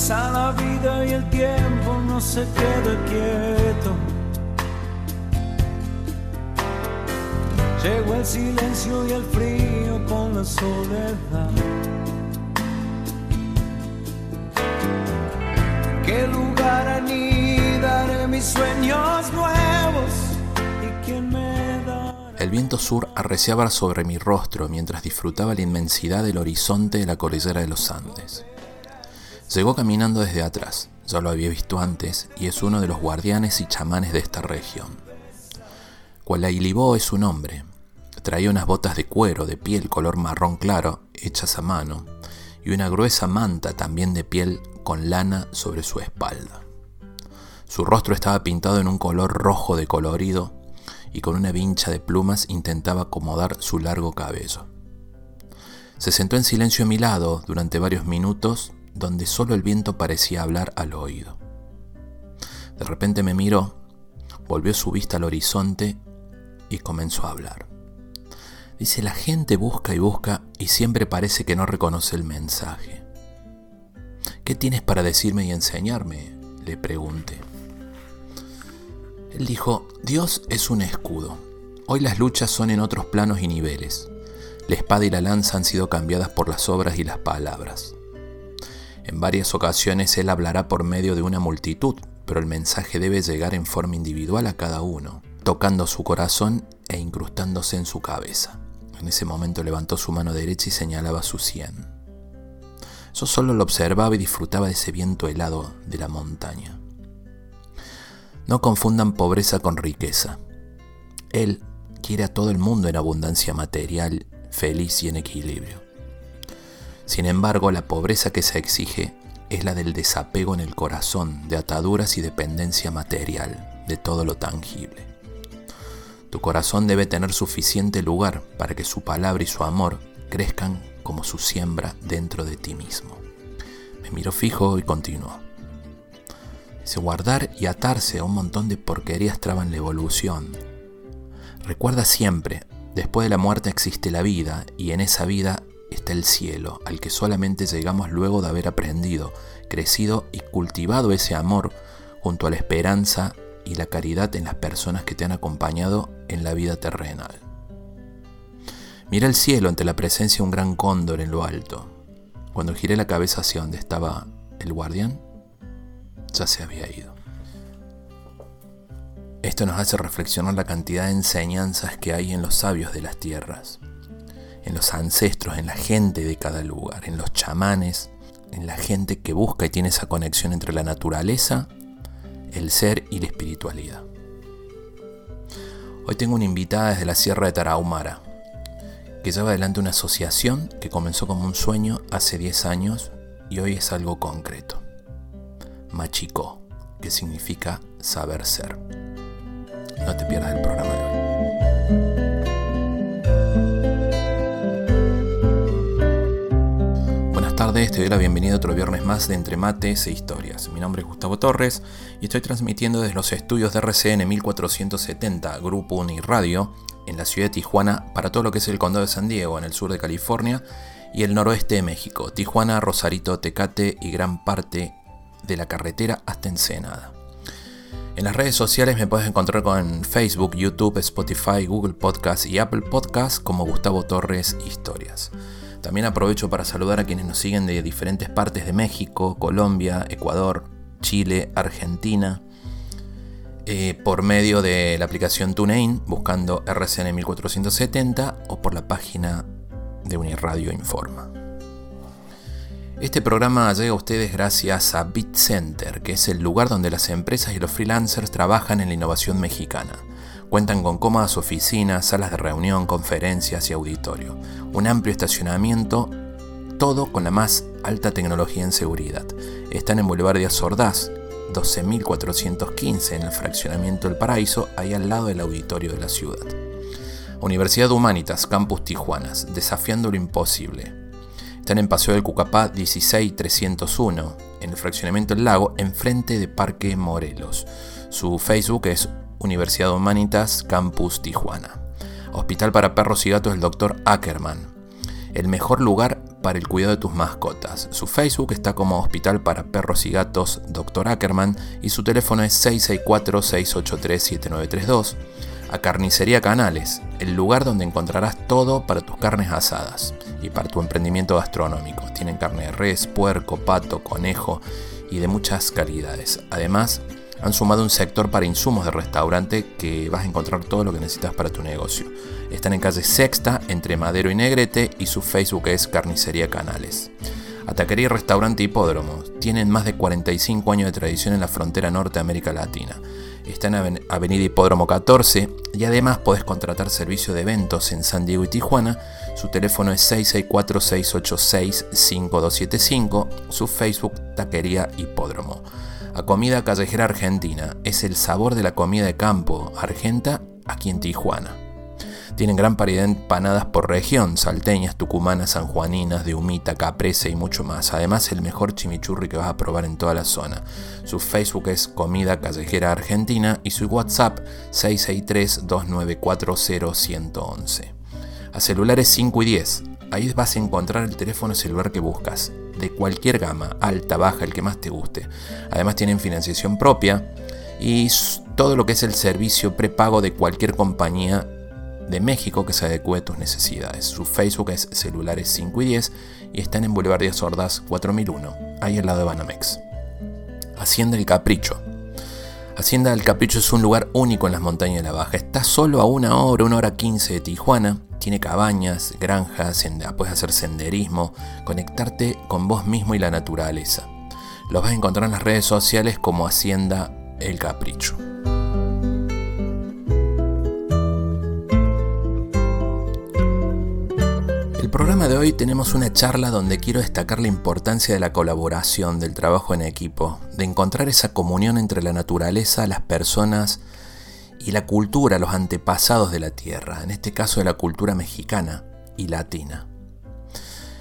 pasa la vida y el tiempo no se queda quieto. Llegó el silencio y el frío con la soledad. ¿Qué lugar anidaré mis sueños nuevos? ¿Y quién me da? El viento sur arreciaba sobre mi rostro mientras disfrutaba la inmensidad del horizonte de la cordillera de los Andes. Llegó caminando desde atrás, ya lo había visto antes, y es uno de los guardianes y chamanes de esta región. Cualailibó es su nombre, Traía unas botas de cuero de piel color marrón claro, hechas a mano, y una gruesa manta también de piel con lana sobre su espalda. Su rostro estaba pintado en un color rojo de colorido y con una vincha de plumas intentaba acomodar su largo cabello. Se sentó en silencio a mi lado durante varios minutos donde solo el viento parecía hablar al oído. De repente me miró, volvió su vista al horizonte y comenzó a hablar. Dice, la gente busca y busca y siempre parece que no reconoce el mensaje. ¿Qué tienes para decirme y enseñarme? Le pregunté. Él dijo, Dios es un escudo. Hoy las luchas son en otros planos y niveles. La espada y la lanza han sido cambiadas por las obras y las palabras. En varias ocasiones Él hablará por medio de una multitud, pero el mensaje debe llegar en forma individual a cada uno, tocando su corazón e incrustándose en su cabeza. En ese momento levantó su mano derecha y señalaba su sien. Yo solo lo observaba y disfrutaba de ese viento helado de la montaña. No confundan pobreza con riqueza. Él quiere a todo el mundo en abundancia material, feliz y en equilibrio. Sin embargo, la pobreza que se exige es la del desapego en el corazón de ataduras y dependencia material de todo lo tangible. Tu corazón debe tener suficiente lugar para que su palabra y su amor crezcan como su siembra dentro de ti mismo. Me miró fijo y continuó. Dice, guardar y atarse a un montón de porquerías traban la evolución. Recuerda siempre, después de la muerte existe la vida y en esa vida está el cielo, al que solamente llegamos luego de haber aprendido, crecido y cultivado ese amor junto a la esperanza y la caridad en las personas que te han acompañado en la vida terrenal. Mira el cielo ante la presencia de un gran cóndor en lo alto. Cuando giré la cabeza hacia donde estaba el guardián, ya se había ido. Esto nos hace reflexionar la cantidad de enseñanzas que hay en los sabios de las tierras, en los ancestros, en la gente de cada lugar, en los chamanes, en la gente que busca y tiene esa conexión entre la naturaleza, el ser y la espiritualidad. Hoy tengo una invitada desde la Sierra de Tarahumara, que lleva adelante una asociación que comenzó como un sueño hace 10 años y hoy es algo concreto. Machicó, que significa saber ser. No te pierdas el programa de hoy. Tardes, te doy la bienvenida otro viernes más de Entre Mates e Historias. Mi nombre es Gustavo Torres y estoy transmitiendo desde los estudios de RCN 1470, Grupo Uni Radio, en la ciudad de Tijuana, para todo lo que es el condado de San Diego, en el sur de California, y el noroeste de México, Tijuana, Rosarito, Tecate y gran parte de la carretera hasta Ensenada. En las redes sociales me puedes encontrar con Facebook, YouTube, Spotify, Google Podcast y Apple Podcast como Gustavo Torres Historias. También aprovecho para saludar a quienes nos siguen de diferentes partes de México, Colombia, Ecuador, Chile, Argentina, eh, por medio de la aplicación TuneIn, buscando RCN 1470 o por la página de Uniradio Informa. Este programa llega a ustedes gracias a BitCenter, que es el lugar donde las empresas y los freelancers trabajan en la innovación mexicana. Cuentan con cómodas oficinas, salas de reunión, conferencias y auditorio. Un amplio estacionamiento, todo con la más alta tecnología en seguridad. Están en Boulevard Díaz Ordaz, 12.415 en el fraccionamiento El Paraíso, ahí al lado del auditorio de la ciudad. Universidad Humanitas, Campus Tijuanas, desafiando lo imposible. Están en Paseo del Cucapá 16301, en el fraccionamiento El Lago, enfrente de Parque Morelos. Su Facebook es Universidad Humanitas Campus Tijuana. Hospital para Perros y Gatos del Dr. Ackerman. el mejor lugar para el cuidado de tus mascotas. Su Facebook está como Hospital para Perros y Gatos Dr. Ackerman y su teléfono es 664-683-7932. A Carnicería Canales, el lugar donde encontrarás todo para tus carnes asadas y para tu emprendimiento gastronómico. Tienen carne de res, puerco, pato, conejo y de muchas calidades. Además, han sumado un sector para insumos de restaurante que vas a encontrar todo lo que necesitas para tu negocio. Están en calle Sexta, entre Madero y Negrete, y su Facebook es Carnicería Canales. Ataquería y Restaurante Hipódromo. Tienen más de 45 años de tradición en la frontera norte de América Latina. Está en Avenida Hipódromo 14 y además podés contratar servicio de eventos en San Diego y Tijuana. Su teléfono es 664-686-5275. Su Facebook Taquería Hipódromo a comida callejera argentina. Es el sabor de la comida de campo argenta aquí en Tijuana. Tienen gran variedad de empanadas por región, salteñas, tucumanas, sanjuaninas, de humita, caprese y mucho más. Además, el mejor chimichurri que vas a probar en toda la zona. Su Facebook es Comida Callejera Argentina y su WhatsApp 663-2940-111. A celulares 5 y 10. Ahí vas a encontrar el teléfono celular que buscas de cualquier gama, alta, baja, el que más te guste. Además tienen financiación propia y todo lo que es el servicio prepago de cualquier compañía de México que se adecue a tus necesidades. Su Facebook es Celulares 5 y 10 y están en Boulevard de Sordas 4001, ahí al lado de Banamex. Hacienda El Capricho. Hacienda del Capricho es un lugar único en las montañas de la Baja. Está solo a una hora, una hora quince de Tijuana tiene cabañas, granjas, puedes hacer senderismo, conectarte con vos mismo y la naturaleza. Los vas a encontrar en las redes sociales como Hacienda El Capricho. Hoy tenemos una charla donde quiero destacar la importancia de la colaboración, del trabajo en equipo, de encontrar esa comunión entre la naturaleza, las personas, y la cultura, los antepasados de la tierra, en este caso de la cultura mexicana y latina.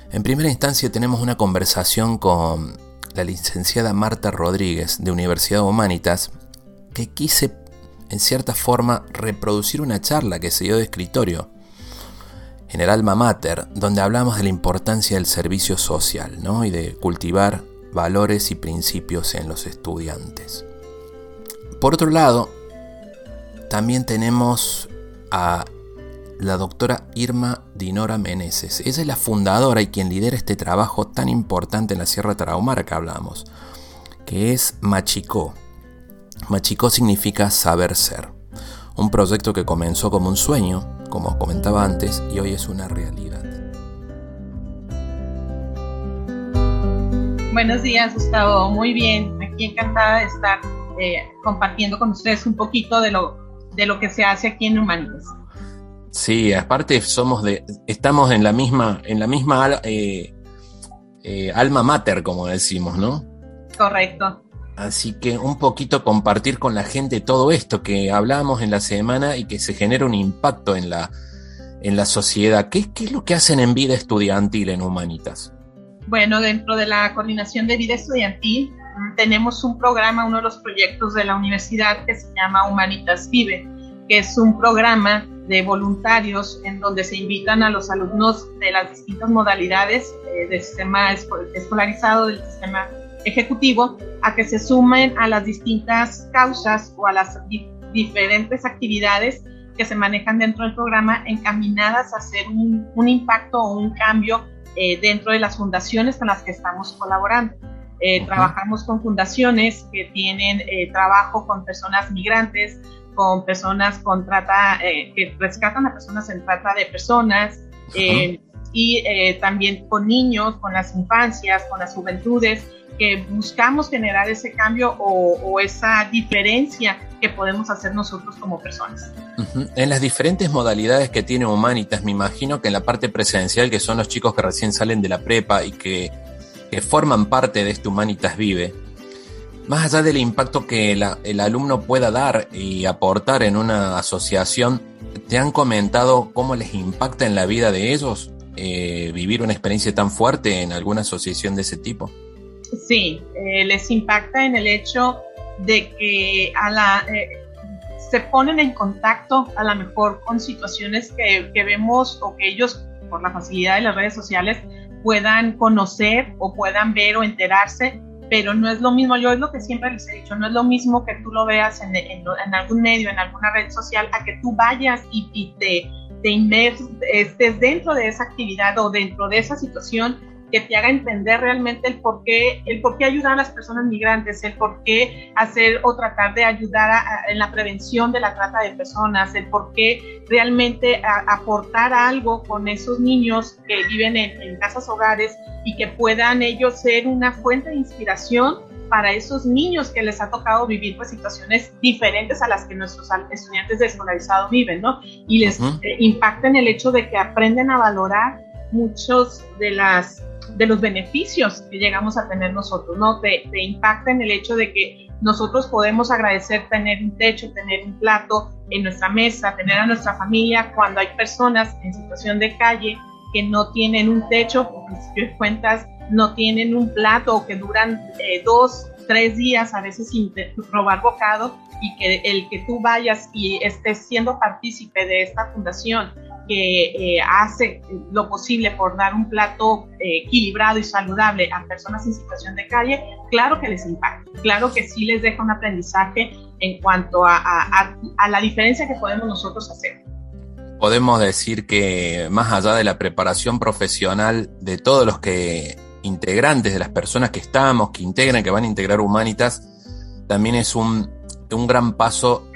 En primera instancia tenemos una conversación con la licenciada Marta Rodríguez de Universidad Humanitas, que quise en cierta forma reproducir una charla que se dio de escritorio en el Alma Mater, donde hablamos de la importancia del servicio social ¿no? y de cultivar valores y principios en los estudiantes. Por otro lado, también tenemos a la doctora Irma Dinora Meneses. Ella es la fundadora y quien lidera este trabajo tan importante en la Sierra Tarahumara que hablamos, que es Machicó. Machicó significa saber ser. Un proyecto que comenzó como un sueño, como comentaba antes, y hoy es una realidad. Buenos días, Gustavo. Muy bien. Aquí encantada de estar eh, compartiendo con ustedes un poquito de lo de lo que se hace aquí en Humanitas. Sí, aparte somos de, estamos en la misma, en la misma eh, eh, alma mater, como decimos, ¿no? Correcto. Así que un poquito compartir con la gente todo esto que hablamos en la semana y que se genera un impacto en la, en la sociedad. ¿Qué, ¿Qué, es lo que hacen en vida estudiantil en Humanitas? Bueno, dentro de la coordinación de vida estudiantil tenemos un programa, uno de los proyectos de la universidad que se llama Humanitas Vive, que es un programa de voluntarios en donde se invitan a los alumnos de las distintas modalidades eh, del sistema escolarizado, del sistema ejecutivo, a que se sumen a las distintas causas o a las diferentes actividades que se manejan dentro del programa encaminadas a hacer un, impacto o un cambio eh, dentro de las fundaciones con las que estamos colaborando. Eh, trabajamos con fundaciones que tienen eh, trabajo con personas migrantes, con personas con trata, eh, que rescatan a personas en trata de personas, y también con niños, con las infancias, con las juventudes, que buscamos generar ese cambio o, esa diferencia que podemos hacer nosotros como personas. En las diferentes modalidades que tiene Humanitas, me imagino que en la parte presencial, que son los chicos que recién salen de la prepa y que que forman parte de este Humanitas Vive, más allá del impacto que el alumno pueda dar y aportar en una asociación, ¿te han comentado cómo les impacta en la vida de ellos eh, vivir una experiencia tan fuerte en alguna asociación de ese tipo? Sí, eh, les impacta en el hecho de que a la, eh, se ponen en contacto a lo mejor con situaciones que, que vemos o que ellos por la facilidad de las redes sociales, puedan conocer o puedan ver o enterarse, pero no es lo mismo, yo es lo que siempre les he dicho, no es lo mismo que tú lo veas en, en, algún medio, en alguna red social, a que tú vayas y, y te, te estés dentro de esa actividad o dentro de esa situación que te haga entender realmente el por qué, el por ayudar a las personas migrantes, el por qué hacer o tratar de ayudar en la prevención de la trata de personas, el por qué realmente aportar algo con esos niños que viven en, en casas hogares y que puedan ellos ser una fuente de inspiración para esos niños que les ha tocado vivir pues situaciones diferentes a las que nuestros estudiantes de escolarizado viven, ¿no? Y les eh, impacta en el hecho de que aprenden a valorar muchos de las de los beneficios que llegamos a tener nosotros, ¿no? Te, te impacta en el hecho de que nosotros podemos agradecer tener un techo, tener un plato en nuestra mesa, tener a nuestra familia cuando hay personas en situación de calle que no tienen un techo, por principio de cuentas, no tienen un plato o que duran eh, dos, tres días a veces sin robar bocado y que el que tú vayas y estés siendo partícipe de esta fundación que eh, hace lo posible por dar un plato eh, equilibrado y saludable a personas en situación de calle, claro que les impacta, claro que sí les deja un aprendizaje en cuanto a, a, la diferencia que podemos nosotros hacer. Podemos decir que más allá de la preparación profesional de todos los que integrantes, de las personas que estamos, que integran, que van a integrar Humanitas, también es un, un gran paso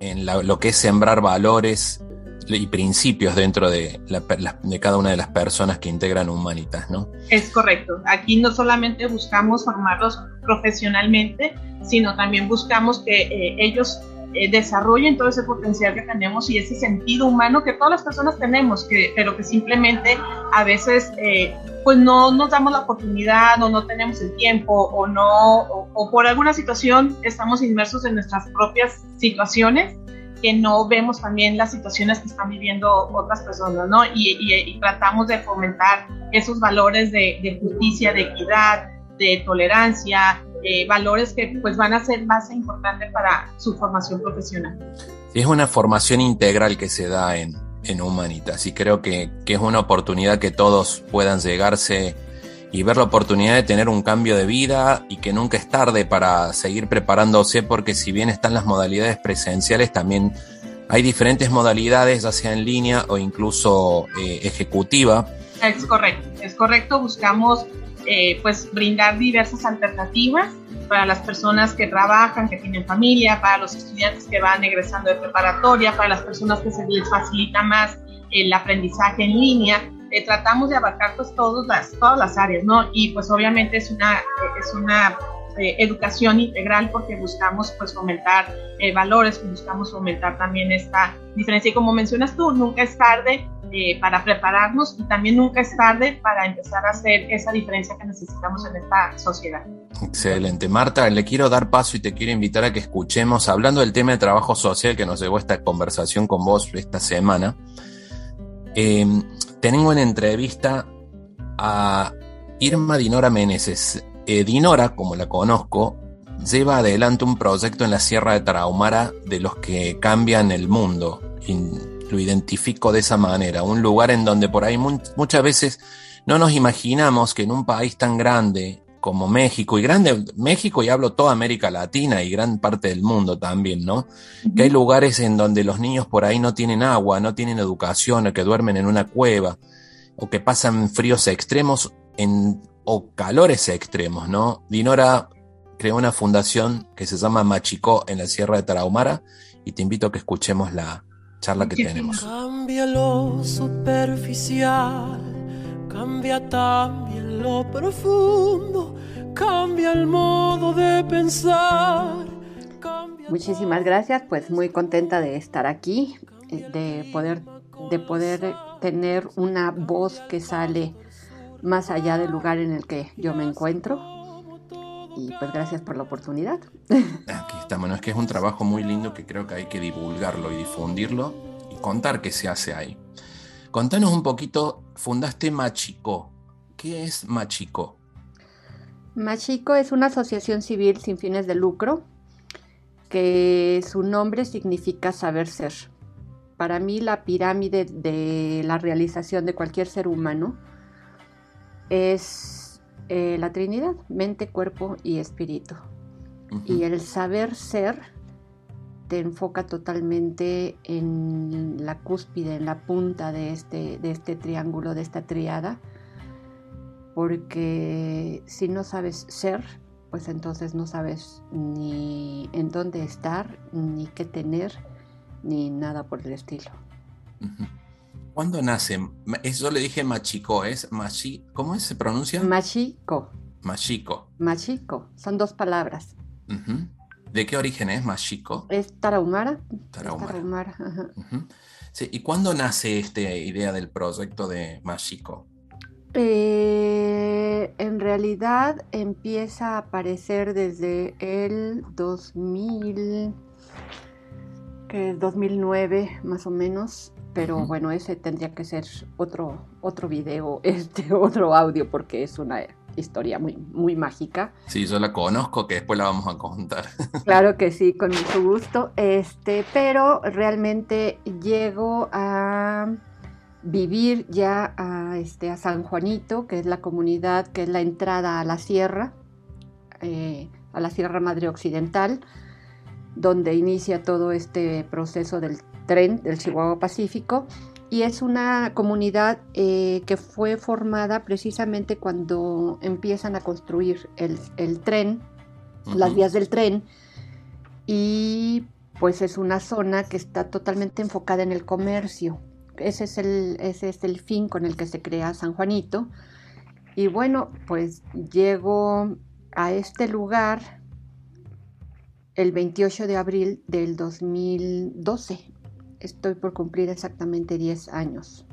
en lo que es sembrar valores, y principios dentro de, de cada una de las personas que integran Humanitas, ¿no? Es correcto. Aquí no solamente buscamos formarlos profesionalmente, sino también buscamos que eh, ellos eh, desarrollen todo ese potencial que tenemos y ese sentido humano que todas las personas tenemos, que, pero que simplemente a veces eh, pues no nos damos la oportunidad o no tenemos el tiempo o no, o por alguna situación estamos inmersos en nuestras propias situaciones que no vemos también las situaciones que están viviendo otras personas, ¿no? Y, tratamos de fomentar esos valores de, justicia, de equidad, de tolerancia, eh, valores que pues van a ser más importantes para su formación profesional. Es una formación integral que se da en, en Humanitas y creo que, que es una oportunidad que todos puedan llegarse y ver la oportunidad de tener un cambio de vida y que nunca es tarde para seguir preparándose porque si bien están las modalidades presenciales, también hay diferentes modalidades, ya sea en línea o incluso eh, ejecutiva. Es correcto, es correcto, buscamos eh, pues brindar diversas alternativas para las personas que trabajan, que tienen familia, para los estudiantes que van egresando de preparatoria, para las personas que se les facilita más el aprendizaje en línea eh, tratamos de abarcar pues todas las, todas las áreas, ¿no? Y pues obviamente es una, es una eh, educación integral porque buscamos pues fomentar eh, valores, buscamos fomentar también esta diferencia. Y como mencionas tú, nunca es tarde para prepararnos y también nunca es tarde para empezar a hacer esa diferencia que necesitamos en esta sociedad. Excelente. Marta, le quiero dar paso y te quiero invitar a que escuchemos, hablando del tema de trabajo social que nos llevó esta conversación con vos esta semana. Eh, tengo en entrevista a Irma Dinora Meneses. Eh, Dinora, como la conozco, lleva adelante un proyecto en la Sierra de Tarahumara de los que cambian el mundo. Lo identifico de esa manera, un lugar en donde por ahí muchas veces no nos imaginamos que en un país tan grande como México, y grande México y hablo toda América Latina y gran parte del mundo también, ¿no? Que hay lugares en donde los niños por ahí no tienen agua, no tienen educación, o que duermen en una cueva, o que pasan fríos extremos en, o calores extremos, ¿no? Dinora creó una fundación que se llama Machicó en la Sierra de Tarahumara y te invito a que escuchemos la charla que tenemos. Cambia lo superficial Cambia también lo profundo, cambia el modo de pensar. Muchísimas gracias, pues muy contenta de estar aquí, eh, de poder, de poder tener una voz que sale más allá del lugar en el que yo me encuentro. Y pues gracias por la oportunidad. Aquí estamos, es que es un trabajo muy lindo que creo que hay que divulgarlo y difundirlo y contar qué se hace ahí. Contanos un poquito, fundaste Machico. ¿Qué es Machico? Machico es una asociación civil sin fines de lucro que su nombre significa saber ser. para mí la pirámide de la realización de cualquier ser humano es eh, la Trinidad, mente, cuerpo y espíritu. Y el saber ser te enfoca totalmente en la cúspide, en la punta de este, de este triángulo, de esta triada, porque si no sabes ser, pues entonces no sabes ni en dónde estar, ni qué tener, ni nada por el estilo. ¿Cuándo nace? Eso le dije machico, ¿es machi? ¿Cómo se pronuncia? Machico. Machico. Machico, son dos palabras. ¿De qué origen es Machico? Es Tarahumara. Tarahumara. ¿Y cuándo nace esta idea del proyecto de Machico? Eh, en realidad empieza a aparecer desde el 2000, que es 2009 más o menos, pero bueno, ese tendría que ser otro, otro video, este otro audio, porque es una historia muy, muy mágica. Sí, yo la conozco, que después la vamos a contar. Claro que sí, con mucho gusto. Este, pero realmente llego a vivir ya a, este, a San Juanito, que es la comunidad, que es la entrada a la sierra, eh, a la Sierra Madre Occidental, donde inicia todo este proceso del tren del Chihuahua Pacífico. Y es una comunidad eh, que fue formada precisamente cuando empiezan a construir el, tren, las vías del tren, y pues es una zona que está totalmente enfocada en el comercio ese es, el, ese es el fin con el que se crea San Juanito. Y bueno, pues llego a este lugar el 28 de abril del 2012. Estoy por cumplir exactamente 10 años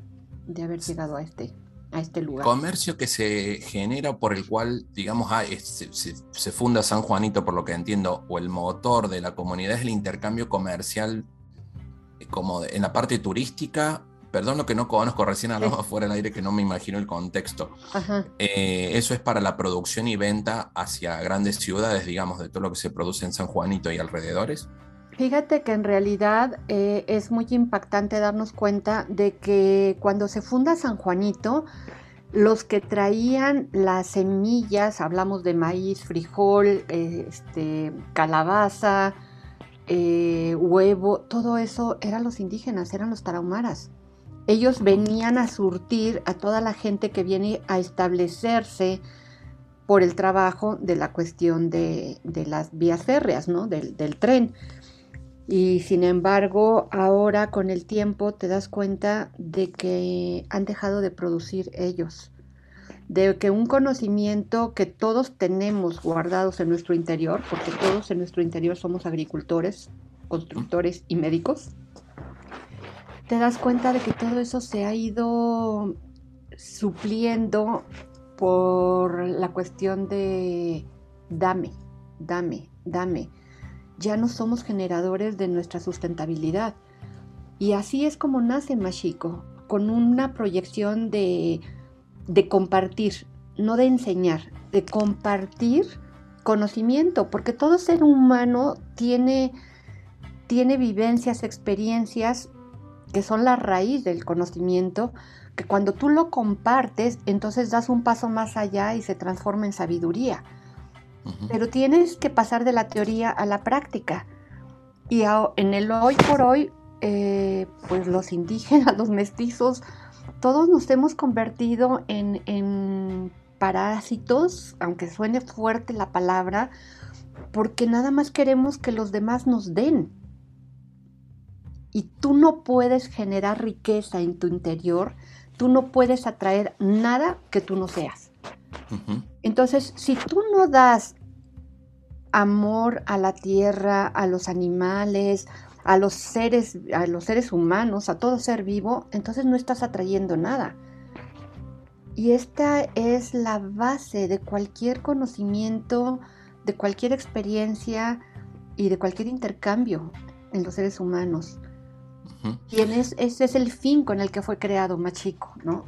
de haber llegado a este, a este lugar. Comercio que se genera por el cual, digamos, ah, se, se, funda San Juanito, por lo que entiendo, o el motor de la comunidad es el intercambio comercial como en la parte turística perdón lo que no conozco, recién hablamos afuera del aire que no me imagino el contexto. Eh, eso es para la producción y venta hacia grandes ciudades, digamos, de todo lo que se produce en San Juanito y alrededores. Fíjate que en realidad eh, es muy impactante darnos cuenta de que cuando se funda San Juanito, los que traían las semillas, hablamos de maíz, frijol, este, calabaza, eh, huevo, todo eso eran los indígenas, eran los tarahumaras. Ellos venían a surtir a toda la gente que viene a establecerse por el trabajo de la cuestión de, las vías férreas, ¿no? Del, tren. Y sin embargo, ahora con el tiempo te das cuenta de que han dejado de producir ellos, de que un conocimiento que todos tenemos guardados en nuestro interior, porque todos en nuestro interior somos agricultores, constructores y médicos, te das cuenta de que todo eso se ha ido supliendo por la cuestión de dame, dame, dame. Ya no somos generadores de nuestra sustentabilidad. Y así es como nace Mashiko, con una proyección de, de compartir, no de enseñar, de compartir conocimiento, porque todo ser humano tiene, tiene vivencias, experiencias que son la raíz del conocimiento, que cuando tú lo compartes, entonces das un paso más allá y se transforma en sabiduría. Pero tienes que pasar de la teoría a la práctica. Y en el hoy por hoy, eh, pues los indígenas, los mestizos, todos nos hemos convertido en, en parásitos, aunque suene fuerte la palabra, porque nada más queremos que los demás nos den y tú no puedes generar riqueza en tu interior, tú no puedes atraer nada que tú no seas. Entonces, si tú no das amor a la tierra, a los animales, a los seres, a los seres humanos, a todo ser vivo, entonces no estás atrayendo nada. Y esta es la base de cualquier conocimiento, de cualquier experiencia y de cualquier intercambio en los seres humanos. Y ese es el fin con el que fue creado Machico, ¿no?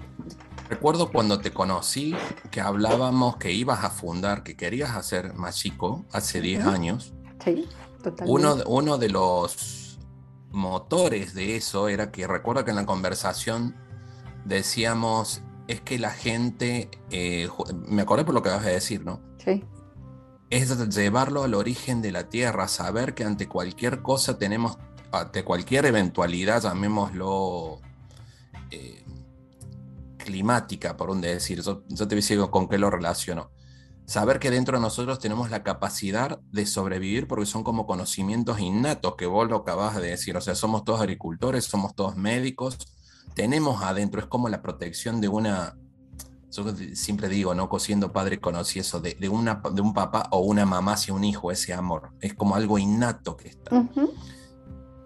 Recuerdo cuando te conocí que hablábamos que ibas a fundar, que querías hacer Machico hace 10 años. Sí, totalmente. Uno, uno de los motores de eso era que recuerdo que en la conversación decíamos, es que la gente, eh, me acordé por lo que vas a decir, ¿no? Sí. Es llevarlo al origen de la tierra, saber que ante cualquier cosa tenemos, ante cualquier eventualidad, llamémoslo eh, climática, por un decir, yo, yo te voy con qué lo relaciono saber que dentro de nosotros tenemos la capacidad de sobrevivir porque son como conocimientos innatos que vos lo acabas de decir, o sea, somos todos agricultores, somos todos médicos, tenemos adentro, es como la protección de una, yo siempre digo, ¿no? Cosiendo padre conocí eso, de, una, de un papá o una mamá hacia un hijo, ese amor, es como algo innato que está.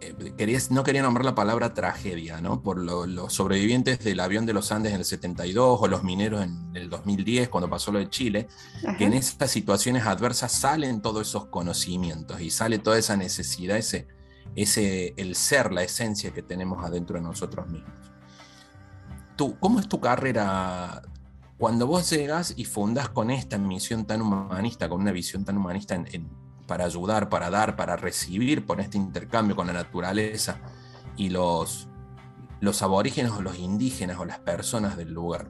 Eh, no quería nombrar la palabra tragedia, ¿no? Por los sobrevivientes del avión de los Andes en el 72 o los mineros en el 2010, cuando pasó lo de Chile, que en estas situaciones adversas salen todos esos conocimientos y sale toda esa necesidad, ese, ese, el ser, la esencia que tenemos adentro de nosotros mismos. Tú, ¿Cómo es tu carrera cuando vos llegas y fundas con esta misión tan humanista, con una visión tan humanista en para ayudar, para dar, para recibir por este intercambio con la naturaleza y los, los aborígenes o los indígenas o las personas del lugar.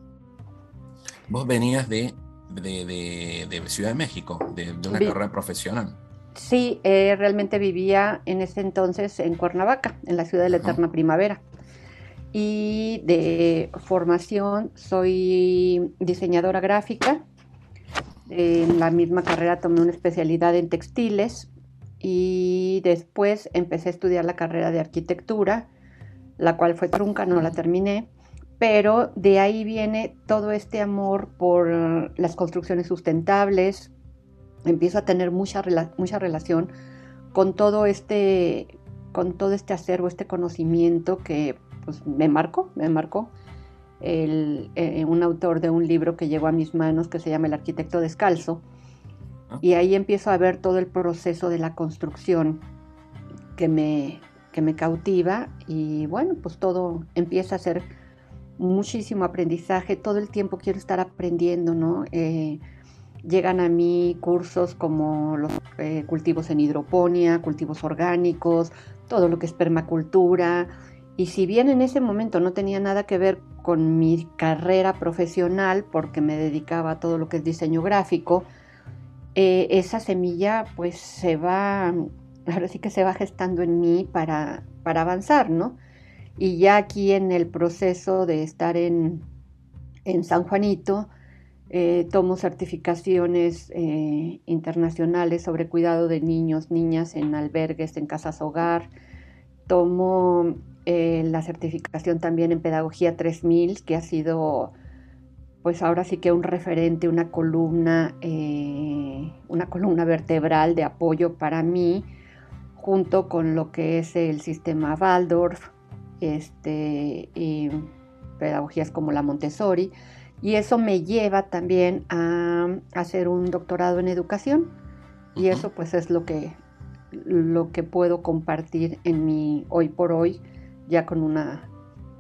Vos venías de, de, Ciudad de México, de, una carrera profesional. Sí, eh, realmente vivía en ese entonces en Cuernavaca, en la ciudad de la Eterna Primavera. Y de formación soy diseñadora gráfica en la misma carrera tomé una especialidad en textiles y después empecé a estudiar la carrera de arquitectura, la cual fue trunca, no la terminé, pero de ahí viene todo este amor por las construcciones sustentables. Empiezo a tener mucha, mucha relación con todo este con todo este acervo, este conocimiento que pues, me marcó, me marcó el, eh, un autor de un libro que llegó a mis manos que se llama El arquitecto descalzo. Ah. Y ahí empiezo a ver todo el proceso de la construcción que me, que me cautiva y bueno, pues todo empieza a ser muchísimo aprendizaje, todo el tiempo quiero estar aprendiendo, ¿no? Eh, llegan a mí cursos como los eh, cultivos en hidroponía, cultivos orgánicos, todo lo que es permacultura, y si bien en ese momento no tenía nada que ver con mi carrera profesional, porque me dedicaba a todo lo que es diseño gráfico, eh, esa semilla pues se va, ahora sí que se va gestando en mí para, para avanzar, ¿no? Y ya aquí en el proceso de estar en, San Juanito, eh, tomo certificaciones eh, internacionales sobre cuidado de niños, niñas en albergues, en casas hogar. Tomo eh, la certificación también en Pedagogía 3000, que ha sido, pues ahora sí que un referente, una columna, eh, una columna vertebral de apoyo para mí, junto con lo que es el sistema Waldorf, este, y pedagogías como la Montessori, y eso me lleva también a hacer un doctorado en educación, y eso pues es lo que, lo que puedo compartir en mi hoy por hoy ya con una,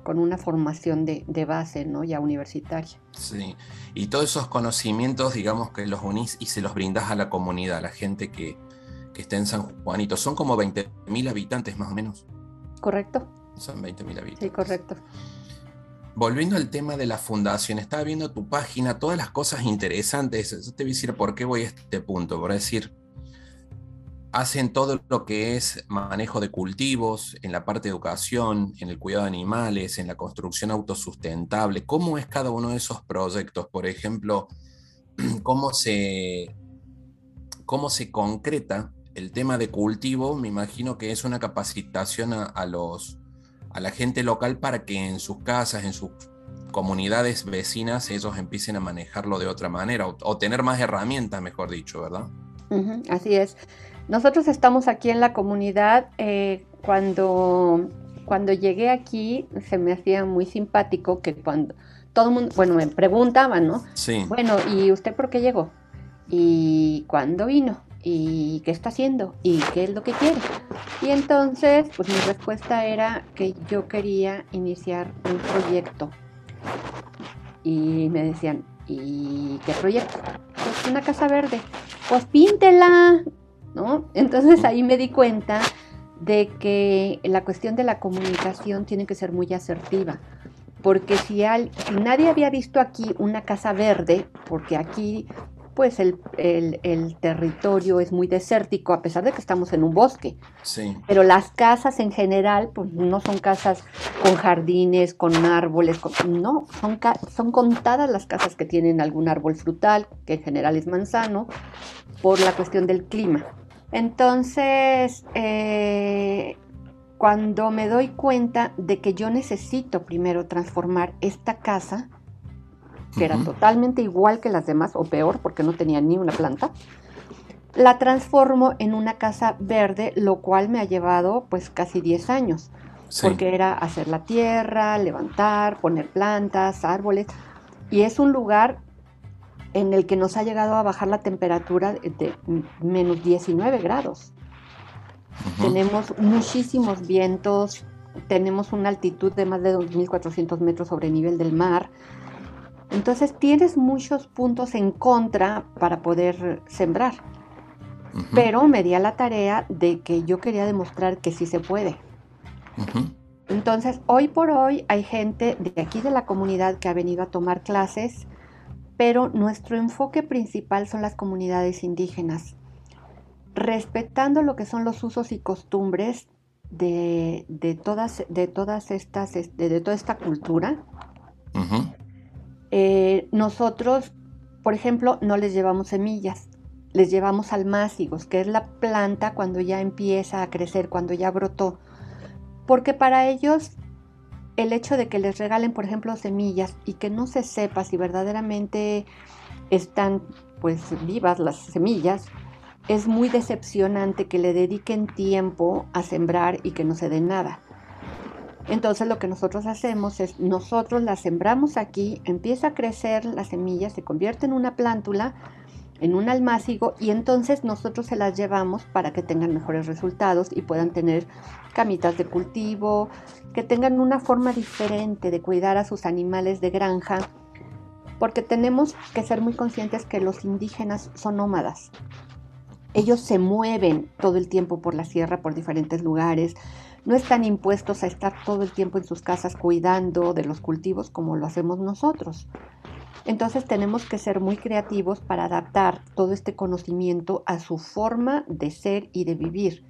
con una formación de, base, ¿no? Ya universitaria. Sí, y todos esos conocimientos, digamos que los unís y se los brindás a la comunidad, a la gente que, que está en San Juanito. Son como 20.000 habitantes más o menos. Correcto. Son 20.000 habitantes. Sí, correcto. Volviendo al tema de la fundación, estaba viendo tu página, todas las cosas interesantes. Yo te voy a decir por qué voy a este punto. Por decir, hacen todo lo que es manejo de cultivos, en la parte de educación, en el cuidado de animales, en la construcción autosustentable. ¿Cómo es cada uno de esos proyectos? Por ejemplo, ¿cómo se, cómo se concreta el tema de cultivo? Me imagino que es una capacitación a, los, a la gente local para que en sus casas, en sus comunidades vecinas, ellos empiecen a manejarlo de otra manera o, tener más herramientas, mejor dicho, ¿verdad? así es. Nosotros estamos aquí en la comunidad. Eh, cuando, cuando llegué aquí se me hacía muy simpático que cuando todo el mundo, bueno, me preguntaban, ¿no? Sí. Bueno, ¿y usted por qué llegó? ¿Y cuándo vino? ¿Y qué está haciendo? ¿Y qué es lo que quiere? Y entonces, pues mi respuesta era que yo quería iniciar un proyecto. Y me decían, ¿y qué proyecto? Pues una casa verde. Pues píntela. Entonces ahí me di cuenta de que la cuestión de la comunicación tiene que ser muy asertiva. Porque si, al, si nadie había visto aquí una casa verde, porque aquí pues el, territorio es muy desértico, a pesar de que estamos en un bosque. Sí. Pero las casas en general, pues no son casas con jardines, con árboles, no, son, son contadas las casas que tienen algún árbol frutal, que en general es manzano, por la cuestión del clima. Entonces, eh, cuando me doy cuenta de que yo necesito primero transformar esta casa, que era totalmente igual que las demás, o peor, porque no tenía ni una planta, la transformo en una casa verde, lo cual me ha llevado pues casi 10 años, porque era hacer la tierra, levantar, poner plantas, árboles, y es un lugar en el que nos ha llegado a bajar la temperatura de menos 19 grados. Tenemos muchísimos vientos, tenemos una altitud de más de 2.400 metros sobre nivel del mar, entonces tienes muchos puntos en contra para poder sembrar. Pero me di a la tarea de que yo quería demostrar que sí se puede. Entonces, hoy por hoy hay gente de aquí de la comunidad que ha venido a tomar clases, pero nuestro enfoque principal son las comunidades indígenas, respetando lo que son los usos y costumbres de, todas, de todas estas, de, toda esta cultura. Eh, nosotros, por ejemplo, no les llevamos semillas, les llevamos almácigos, que es la planta cuando ya empieza a crecer, cuando ya brotó. Porque para ellos el hecho de que les regalen, por ejemplo, semillas y que no se sepa si verdaderamente están pues vivas las semillas, es muy decepcionante que le dediquen tiempo a sembrar y que no se dé nada. Entonces lo que nosotros hacemos es, nosotros la sembramos aquí, empieza a crecer la semilla, se convierte en una plántula, en un almácigo y entonces nosotros se las llevamos para que tengan mejores resultados y puedan tener camitas de cultivo, que tengan una forma diferente de cuidar a sus animales de granja, porque tenemos que ser muy conscientes que los indígenas son nómadas. Ellos se mueven todo el tiempo por la sierra, por diferentes lugares, no están impuestos a estar todo el tiempo en sus casas cuidando de los cultivos como lo hacemos nosotros. Entonces tenemos que ser muy creativos para adaptar todo este conocimiento a su forma de ser y de vivir.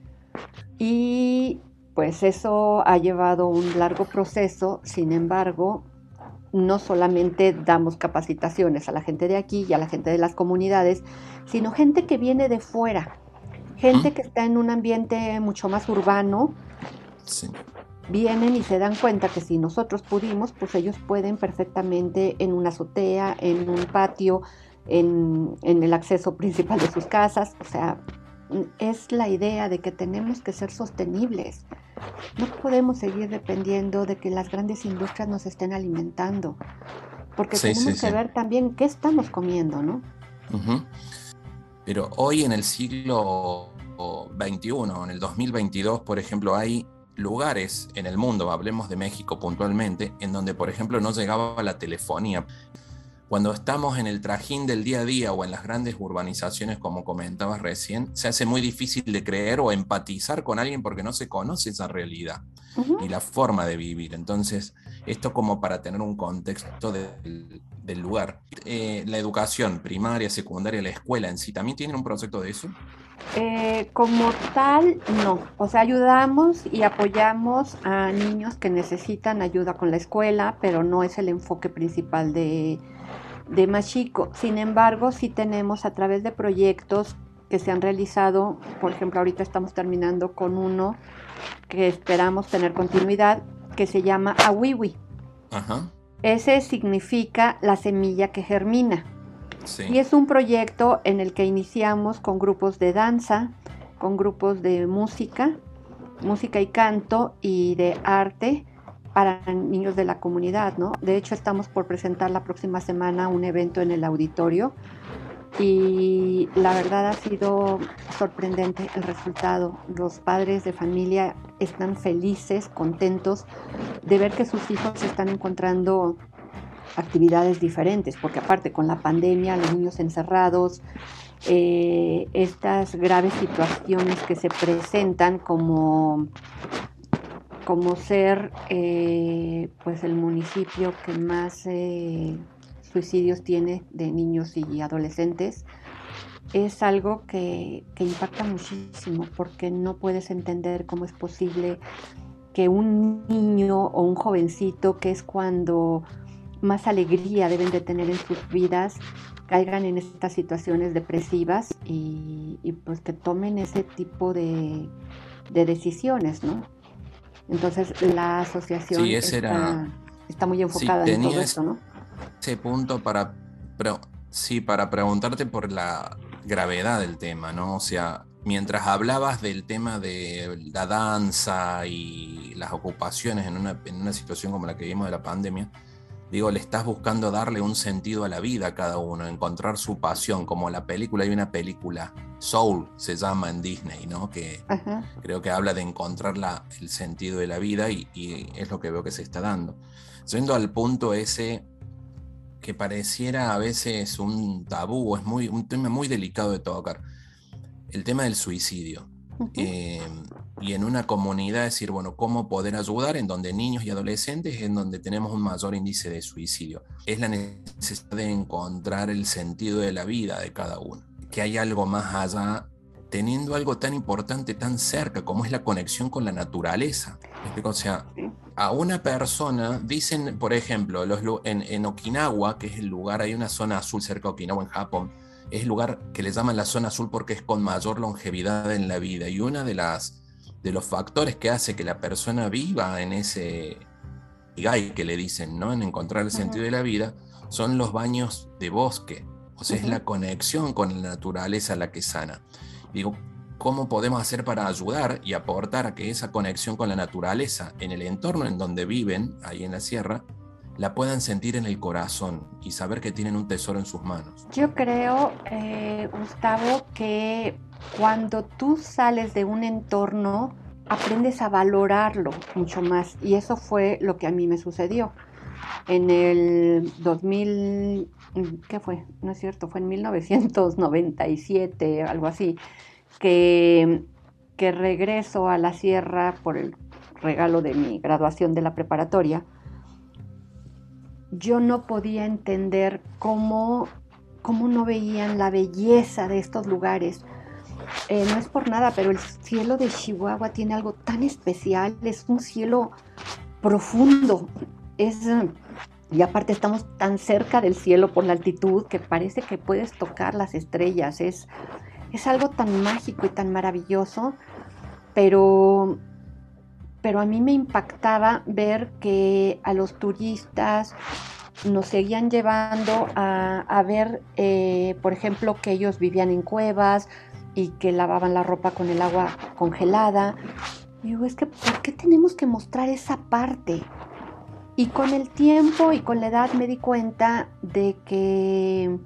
Y pues eso ha llevado un largo proceso, sin embargo, no solamente damos capacitaciones a la gente de aquí y a la gente de las comunidades, sino gente que viene de fuera, gente que está en un ambiente mucho más urbano, Vienen y se dan cuenta que si nosotros pudimos, pues ellos pueden perfectamente en una azotea, en un patio, en, el acceso principal de sus casas. O sea, es la idea de que tenemos que ser sostenibles. No podemos seguir dependiendo de que las grandes industrias nos estén alimentando, porque tenemos que ver también qué estamos comiendo, ¿no? Pero hoy en el siglo XXI, en el 2022, por ejemplo, hay lugares en el mundo, hablemos de México puntualmente, en donde, por ejemplo, no llegaba la telefonía. Cuando estamos en el trajín del día a día o en las grandes urbanizaciones, como comentabas recién, se hace muy difícil de creer o empatizar con alguien porque no se conoce esa realidad y la forma de vivir. Entonces, esto como para tener un contexto del, lugar. Eh, la educación primaria, secundaria, la escuela en sí, ¿también tienen un proyecto de eso? Eh, como tal, no. O sea, ayudamos y apoyamos a niños que necesitan ayuda con la escuela, pero no es el enfoque principal de, de Machico. Sin embargo, sí tenemos a través de proyectos que se han realizado, por ejemplo, ahorita estamos terminando con uno que esperamos tener continuidad, que se llama Awiwi. Ese significa la semilla que germina. Y es un proyecto en el que iniciamos con grupos de danza, con grupos de música, música y canto y de arte para niños de la comunidad, ¿no? De hecho, estamos por presentar la próxima semana un evento en el auditorio y la verdad ha sido sorprendente el resultado. Los padres de familia están felices, contentos de ver que sus hijos están encontrando actividades diferentes, porque aparte con la pandemia, los niños encerrados, eh, estas graves situaciones que se presentan como, como ser eh, pues el municipio que más eh, suicidios tiene de niños y adolescentes, es algo que, que impacta muchísimo porque no puedes entender cómo es posible que un niño o un jovencito, que es cuando más alegría deben de tener en sus vidas, caigan en estas situaciones depresivas y, pues que tomen ese tipo de, decisiones, ¿no? Entonces la asociación está, muy enfocada en todo esto, ¿no? Ese punto para, pero, sí, para preguntarte por la gravedad del tema, ¿no? O sea, mientras hablabas del tema de la danza y las ocupaciones en una, en una situación como la que vimos de la pandemia, Digo, le estás buscando darle un sentido a la vida a cada uno, encontrar su pasión, como la película, hay una película, Soul se llama en Disney, ¿no? Que creo que habla de encontrar el sentido de la vida y, es lo que veo que se está dando. Yendo al punto ese que pareciera a veces un tabú, es muy, un tema muy delicado de tocar, el tema del suicidio y en una comunidad decir, bueno, cómo poder ayudar en donde niños y adolescentes, en donde tenemos un mayor índice de suicidio. Es la necesidad de encontrar el sentido de la vida de cada uno, que hay algo más allá, teniendo algo tan importante tan cerca como es la conexión con la naturaleza. O sea, a una persona, dicen, por ejemplo, los, en, en Okinawa, que es el lugar, hay una zona azul cerca de Okinawa en Japón, es el lugar que le llaman la zona azul porque es con mayor longevidad en la vida. Y una de las de los factores que hace que la persona viva en ese gay que le dicen, ¿no? En encontrar el sentido de la vida, son los baños de bosque. O sea, es la conexión con la naturaleza la que sana. Digo, ¿cómo podemos hacer para ayudar y aportar a que esa conexión con la naturaleza en el entorno en donde viven, ahí en la sierra, la puedan sentir en el corazón y saber que tienen un tesoro en sus manos? Yo creo, eh, Gustavo, que cuando tú sales de un entorno, aprendes a valorarlo mucho más. Y eso fue lo que a mí me sucedió. En el 2000, ¿qué fue? No es cierto, fue en 1997, algo así, que, que regreso a la sierra por el regalo de mi graduación de la preparatoria. Yo no podía entender cómo, cómo no veían la belleza de estos lugares eh, no es por nada, pero el cielo de Chihuahua tiene algo tan especial, es un cielo profundo, es, y aparte estamos tan cerca del cielo por la altitud que parece que puedes tocar las estrellas, es, es algo tan mágico y tan maravilloso, pero, pero a mí me impactaba ver que a los turistas nos seguían llevando a, ver, eh, por ejemplo, que ellos vivían en cuevas, y que lavaban la ropa con el agua congelada. Y digo, es que, ¿por qué tenemos que mostrar esa parte? Y con el tiempo y con la edad me di cuenta de que,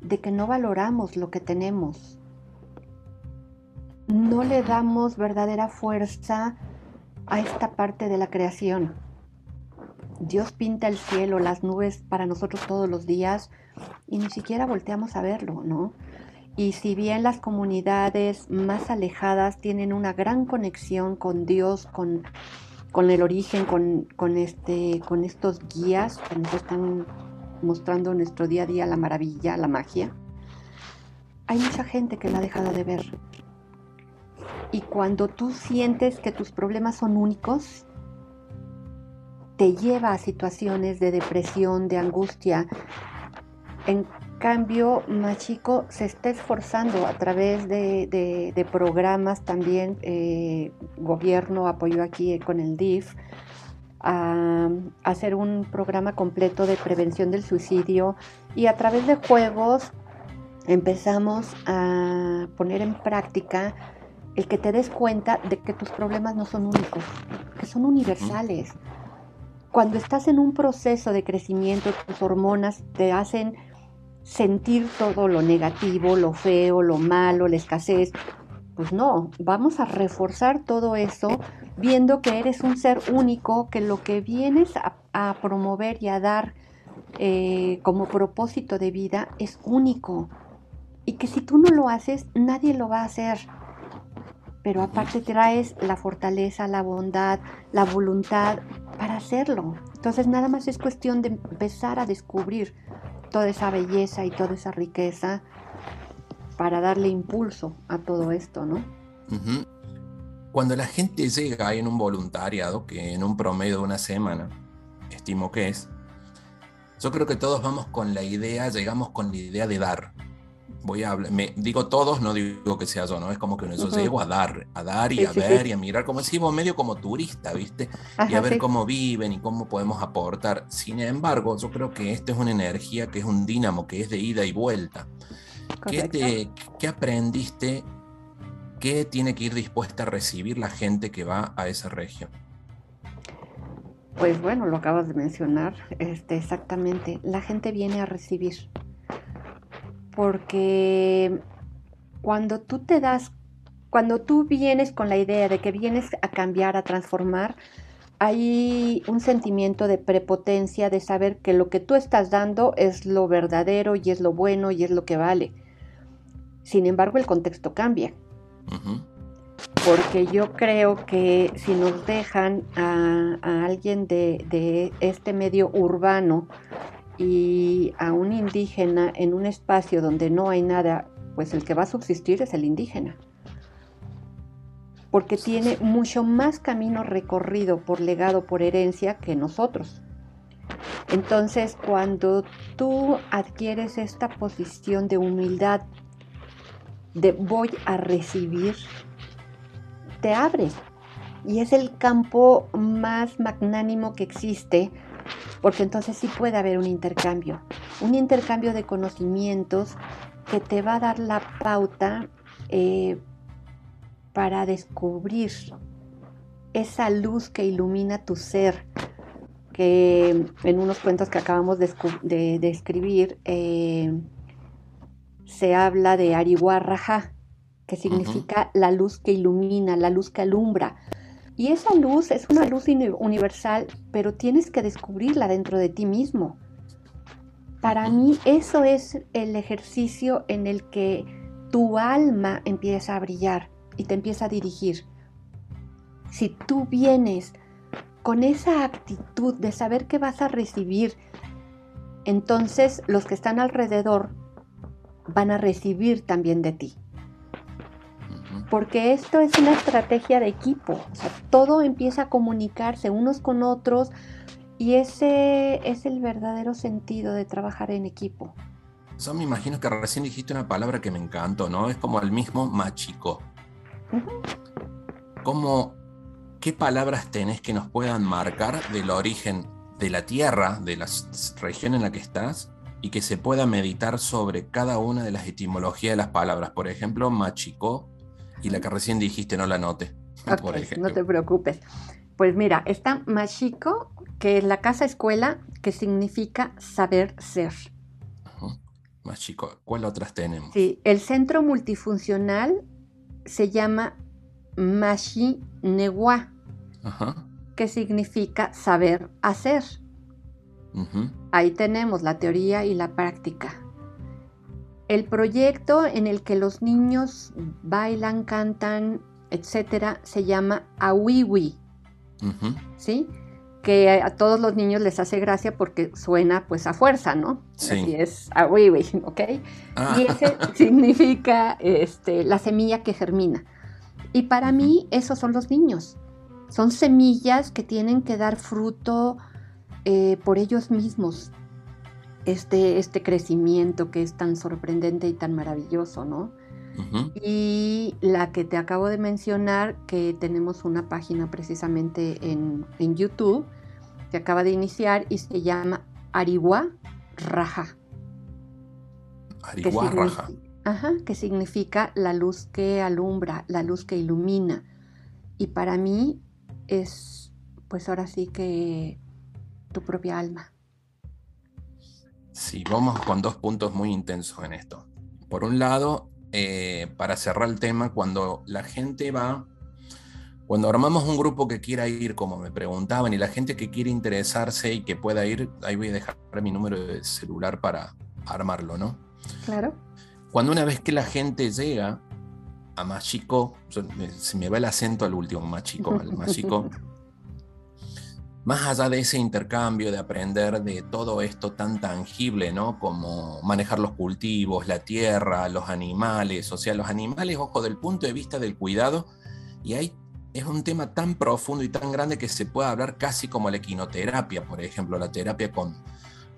de que no valoramos lo que tenemos. No le damos verdadera fuerza a esta parte de la creación. Dios pinta el cielo, las nubes para nosotros todos los días y ni siquiera volteamos a verlo, ¿no? Y si bien las comunidades más alejadas tienen una gran conexión con Dios, con, el origen, con, este, con estos guías que nos están mostrando nuestro día a día la maravilla, la magia, hay mucha gente que la ha dejado de ver. Y cuando tú sientes que tus problemas son únicos, te lleva a situaciones de depresión, de angustia, en cambio, Machico se está esforzando a través de, programas también, eh, gobierno apoyó aquí con el DIF, a, hacer un programa completo de prevención del suicidio y a través de juegos empezamos a poner en práctica el que te des cuenta de que tus problemas no son únicos, que son universales. Cuando estás en un proceso de crecimiento, tus hormonas te hacen sentir todo lo negativo, lo feo, lo malo, la escasez. Pues no, vamos a reforzar todo eso viendo que eres un ser único, que lo que vienes a, promover y a dar eh, como propósito de vida es único y que si tú no lo haces, nadie lo va a hacer. Pero aparte traes la fortaleza, la bondad, la voluntad para hacerlo. Entonces nada más es cuestión de empezar a descubrir toda esa belleza y toda esa riqueza para darle impulso a todo esto, ¿no? Cuando la gente llega en un voluntariado, que en un promedio de una semana, estimo que es, yo creo que todos vamos con la idea, llegamos con la idea de dar. Voy a hablar, me digo todos, no digo que sea yo, ¿no? Es como que yo llego a dar, a dar y a ver y a mirar, como si medio como turista, ¿viste? y a ver cómo viven y cómo podemos aportar. Sin embargo, yo creo que esto es una energía que es un dínamo, que es de ida y vuelta. ¿Qué, te, ¿Qué aprendiste ¿Qué tiene que ir dispuesta a recibir la gente que va a esa región? Pues bueno, lo acabas de mencionar, este, exactamente. La gente viene a recibir. Porque cuando tú te das, cuando tú vienes con la idea de que vienes a cambiar, a transformar, hay un sentimiento de prepotencia, de saber que lo que tú estás dando es lo verdadero y es lo bueno y es lo que vale. Sin embargo, el contexto cambia. Porque yo creo que si nos dejan a, alguien de, este medio urbano y a un indígena en un espacio donde no hay nada, pues el que va a subsistir es el indígena. Porque tiene mucho más camino recorrido por legado, por herencia que nosotros. Entonces, cuando tú adquieres esta posición de humildad de voy a recibir, te abre. Y es el campo más magnánimo que existe, porque entonces sí puede haber un intercambio, un intercambio de conocimientos que te va a dar la pauta eh, para descubrir esa luz que ilumina tu ser, que en unos cuentos que acabamos de, escribir, eh, se habla de Arihuarraja, que significa la luz que ilumina, la luz que alumbra. Y esa luz es una luz universal, pero tienes que descubrirla dentro de ti mismo. Para mí eso es el ejercicio en el que tu alma empieza a brillar y te empieza a dirigir. Si tú vienes con esa actitud de saber que vas a recibir, entonces los que están alrededor van a recibir también de ti. Porque esto es una estrategia de equipo, o sea, todo empieza a comunicarse unos con otros y ese es el verdadero sentido de trabajar en equipo. Me imagino que recién dijiste una palabra que me encantó, ¿no? Es como el mismo machico. ¿Cómo, ¿Qué palabras tenés que nos puedan marcar del origen de la tierra, de la región en la que estás, y que se pueda meditar sobre cada una de las etimologías de las palabras. Por ejemplo, machico y la que recién dijiste no la note. no te preocupes. Pues mira, está machico, que es la casa escuela, que significa saber ser. Machico, ¿cuál otras tenemos? Sí, el centro multifuncional se llama Machi que significa saber hacer. Ahí tenemos la teoría y la práctica. El proyecto en el que los niños bailan, cantan, etcétera, se llama Awiwi. ¿Sí? Que a todos los niños les hace gracia porque suena pues a fuerza, ¿no? Sí. Así es Awiwi, ¿ok? Ah. Y ese significa este, la semilla que germina. Y para mí esos son los niños. Son semillas que tienen que dar fruto eh, por ellos mismos este, este crecimiento que es tan sorprendente y tan maravilloso, ¿no? Y la que te acabo de mencionar, que tenemos una página precisamente en, YouTube, que acaba de iniciar y se llama Ariwa Raja. Ariwa Raja. Ajá, que significa la luz que alumbra, la luz que ilumina. Y para mí es, pues ahora sí que tu propia alma. Sí, vamos con dos puntos muy intensos en esto. Por un lado, eh, para cerrar el tema, cuando la gente va Cuando armamos un grupo que quiera ir, como me preguntaban, y la gente que quiere interesarse y que pueda ir, ahí voy a dejar mi número de celular para armarlo, ¿no? Claro. Cuando una vez que la gente llega a Machico, se me va el acento al último, Machico, al Machico, más allá de ese intercambio, de aprender de todo esto tan tangible, ¿no? Como manejar los cultivos, la tierra, los animales, o sea, los animales, ojo, del punto de vista del cuidado, y ahí es un tema tan profundo y tan grande que se puede hablar casi como la equinoterapia, por ejemplo, la terapia con,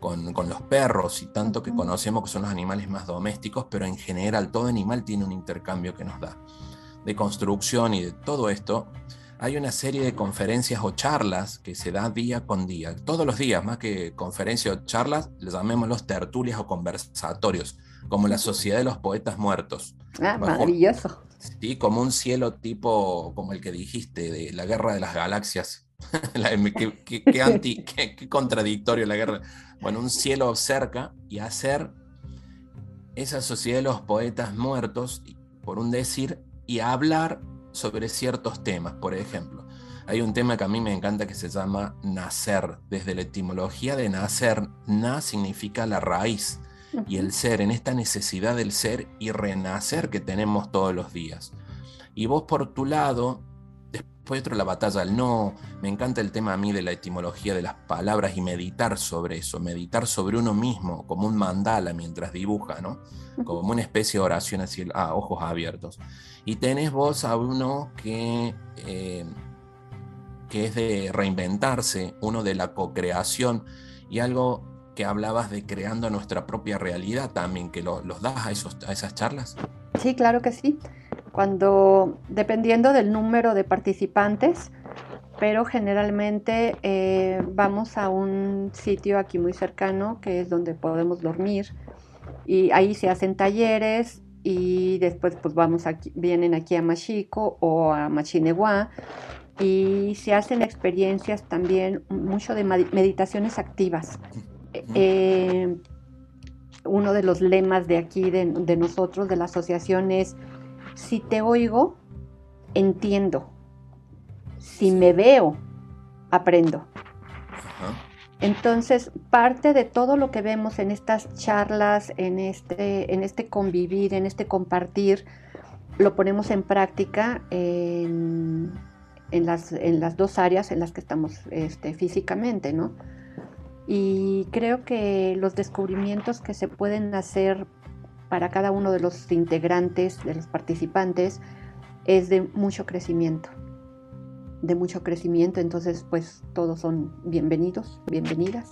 con, con, los perros y tanto que conocemos que son los animales más domésticos, pero en general todo animal tiene un intercambio que nos da de construcción y de todo esto. Hay una serie de conferencias o charlas que se da día con día, todos los días, más que conferencias o charlas, les llamémoslos tertulias o conversatorios, como la Sociedad de los Poetas Muertos. Ah, maravilloso. Sí, como un cielo tipo, como el que dijiste, de la guerra de las galaxias. qué, anti, qué, contradictorio la guerra. Bueno, un cielo cerca y hacer esa sociedad de los poetas muertos, por un decir, y hablar sobre ciertos temas. Por ejemplo, hay un tema que a mí me encanta que se llama nacer. Desde la etimología de nacer, na significa la raíz y el ser, en esta necesidad del ser y renacer que tenemos todos los días. Y vos por tu lado, otro la batalla al no, me encanta el tema a mí de la etimología de las palabras y meditar sobre eso, meditar sobre uno mismo como un mandala mientras dibuja, ¿no? Como una especie de oración así a ojos abiertos. Y tenés vos a uno que... Eh, que es de reinventarse, uno de la co-creación y algo que hablabas de creando nuestra propia realidad también, que los das a, esos, a esas charlas. Sí, claro que sí. Cuando, dependiendo del número de participantes, pero generalmente eh, vamos a un sitio aquí muy cercano, que es donde podemos dormir, y ahí se hacen talleres y después pues vamos aquí, vienen aquí a Machico o a Machineguá y se hacen experiencias también mucho de meditaciones activas. Eh, uno de los lemas de aquí, de, nosotros, de la asociación es, si te oigo, entiendo. Si me veo, aprendo. Entonces, parte de todo lo que vemos en estas charlas, en este, en este convivir, en este compartir, lo ponemos en práctica en, las, en las, dos áreas en las que estamos este, físicamente, ¿no? Y creo que los descubrimientos que se pueden hacer para cada uno de los integrantes, de los participantes, es de mucho crecimiento. De mucho crecimiento, entonces pues todos son bienvenidos, bienvenidas.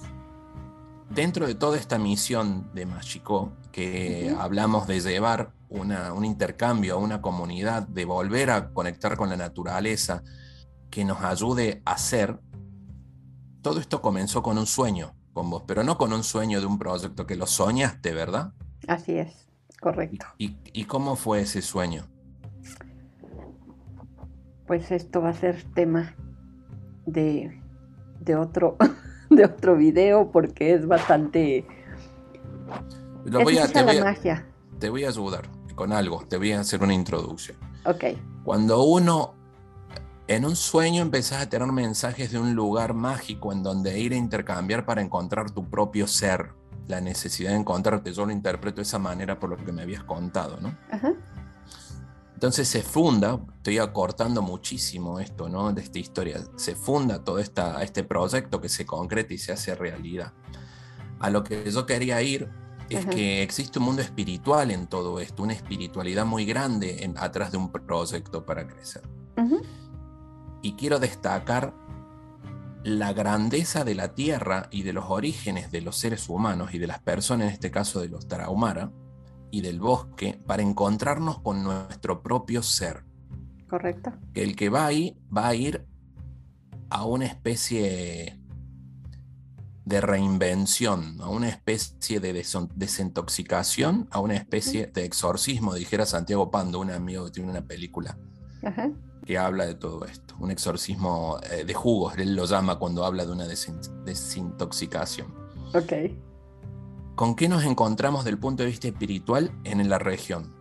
Dentro de toda esta misión de Machicó, que hablamos de llevar un intercambio a una comunidad, de volver a conectar con la naturaleza, que nos ayude a ser, todo esto comenzó con un sueño con vos, pero no con un sueño de un proyecto, que lo soñaste, ¿verdad? Así es, correcto. ¿Y, cómo fue ese sueño? Pues esto va a ser tema de, de otro, de otro video porque es bastante... Lo voy a, te, voy a, te voy a ayudar con algo, te voy a hacer una introducción. Ok. Cuando uno en un sueño empezás a tener mensajes de un lugar mágico en donde ir a intercambiar para encontrar tu propio ser, la necesidad de encontrarte. Yo lo interpreto de esa manera por lo que me habías contado, ¿no? Entonces se funda, estoy acortando muchísimo esto, ¿no? De esta historia, se funda todo esta, este proyecto que se concreta y se hace realidad. A lo que yo quería ir es que existe un mundo espiritual en todo esto, una espiritualidad muy grande en, atrás de un proyecto para crecer y quiero destacar la grandeza de la tierra y de los orígenes de los seres humanos y de las personas, en este caso de los Tarahumara, y del bosque, para encontrarnos con nuestro propio ser. Correcto. Que el que va ahí va a ir a una especie de reinvención, a una especie de desintoxicación, a una especie de exorcismo, dijera Santiago Pando, un amigo que tiene una película. Ajá que habla de todo esto. Un exorcismo eh, de jugos, él lo llama cuando habla de una desintoxicación. Ok. ¿Con qué nos encontramos del punto de vista espiritual en la región?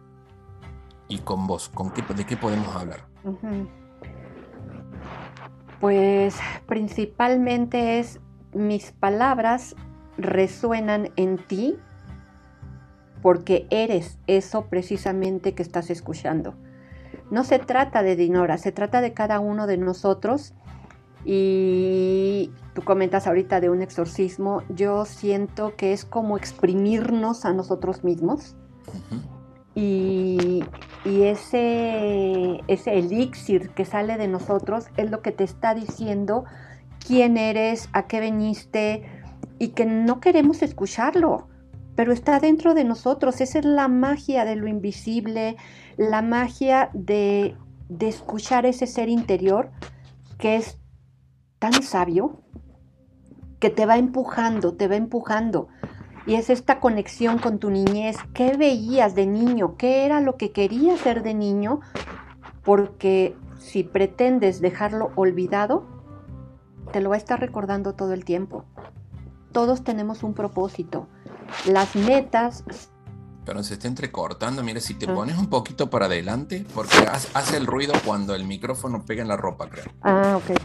Y con vos, ¿con qué, ¿de qué podemos hablar? Pues principalmente es mis palabras resuenan en ti porque eres eso precisamente que estás escuchando. No se trata de Dinora, se trata de cada uno de nosotros. Y tú comentas ahorita de un exorcismo, yo siento que es como exprimirnos a nosotros mismos. Y, y, ese, ese elixir que sale de nosotros es lo que te está diciendo quién eres, a qué veniste y que no queremos escucharlo pero está dentro de nosotros. Esa es la magia de lo invisible, la magia de, escuchar ese ser interior que es tan sabio que te va empujando, te va empujando. Y es esta conexión con tu niñez. ¿Qué veías de niño? ¿Qué era lo que querías ser de niño? Porque si pretendes dejarlo olvidado, te lo va a estar recordando todo el tiempo. Todos tenemos un propósito las metas. Pero se está entrecortando, mire, si te ah. pones un poquito para adelante, porque hace el ruido cuando el micrófono pega en la ropa, creo. Ah, ok.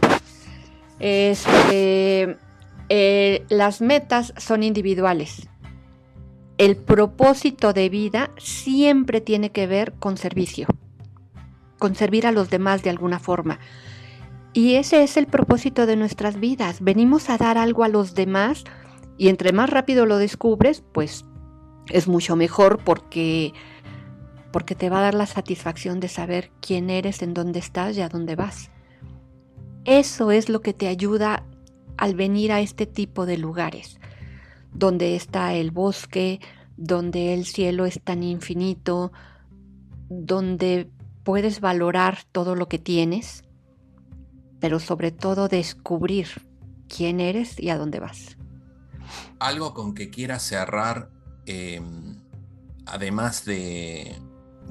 Este, eh, las metas son individuales. El propósito de vida siempre tiene que ver con servicio, con servir a los demás de alguna forma. Y ese es el propósito de nuestras vidas. Venimos a dar algo a los demás y entre más rápido lo descubres, pues es mucho mejor porque porque te va a dar la satisfacción de saber quién eres, en dónde estás y a dónde vas. Eso es lo que te ayuda al venir a este tipo de lugares, donde está el bosque, donde el cielo es tan infinito, donde puedes valorar todo lo que tienes, pero sobre todo descubrir quién eres y a dónde vas algo con que quiera cerrar, em, además de,